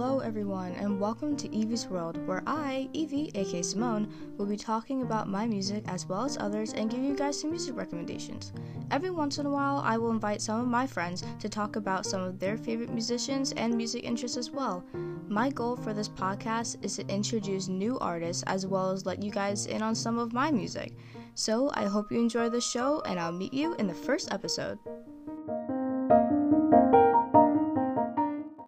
Hello, everyone, and welcome to EVEI's World, where I, EVEI, aka Simone, will be talking about my music as well as others and give you guys some music recommendations. Every once in a while, I will invite some of my friends to talk about some of their favorite musicians and music interests as well. My goal for this podcast is to introduce new artists as well as let you guys in on some of my music. So I hope you enjoy the show, and I'll meet you in the first episode.